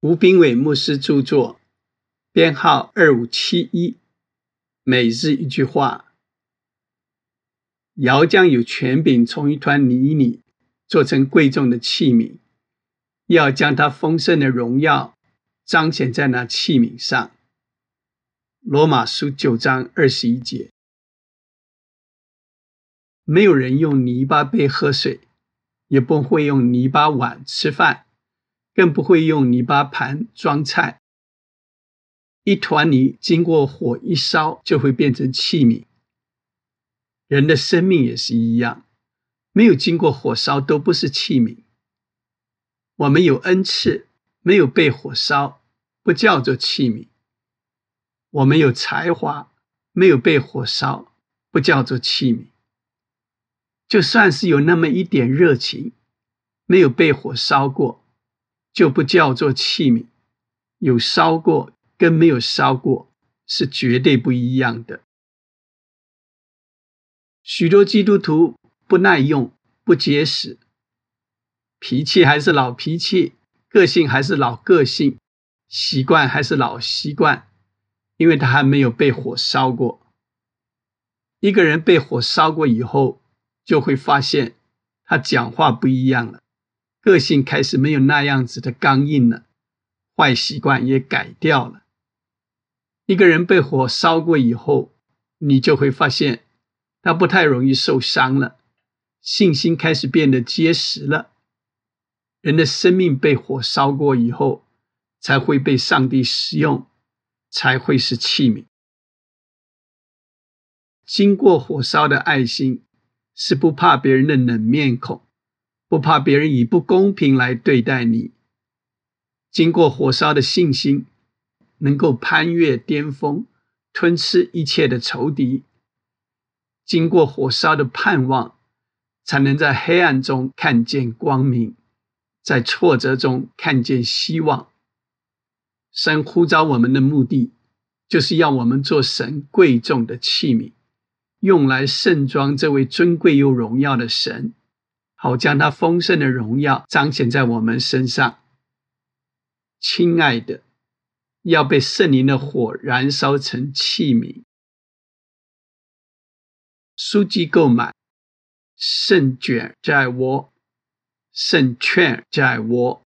吴斌伟牧师著作，编号二五七一。每日一句话：窑匠有权柄从一团泥里做成贵重的器皿，要将他丰盛的荣耀彰显在那器皿上。罗马书九章二十一节。没有人用泥巴杯喝水，也不会用泥巴碗吃饭。更不会用泥巴盘装菜。一团泥经过火一烧，就会变成器皿。人的生命也是一样，没有经过火烧都不是器皿。我们有恩赐，没有被火烧，不叫做器皿。我们有才华，没有被火烧，不叫做器皿。就算是有那么一点热情，没有被火烧过。就不叫做器皿，有烧过跟没有烧过是绝对不一样的。许多基督徒不耐用、不结实，脾气还是老脾气，个性还是老个性，习惯还是老习惯，因为他还没有被火烧过。一个人被火烧过以后，就会发现他讲话不一样了。个性开始没有那样子的刚硬了，坏习惯也改掉了。一个人被火烧过以后，你就会发现他不太容易受伤了，信心开始变得结实了。人的生命被火烧过以后，才会被上帝使用，才会是器皿。经过火烧的爱心，是不怕别人的冷面孔。不怕别人以不公平来对待你，经过火烧的信心，能够攀越巅峰，吞吃一切的仇敌；经过火烧的盼望，才能在黑暗中看见光明，在挫折中看见希望。神呼召我们的目的，就是要我们做神贵重的器皿，用来盛装这位尊贵又荣耀的神。好将他丰盛的荣耀彰显在我们身上，亲爱的，要被圣灵的火燃烧成器皿。书籍购买，圣卷在我，圣券在我。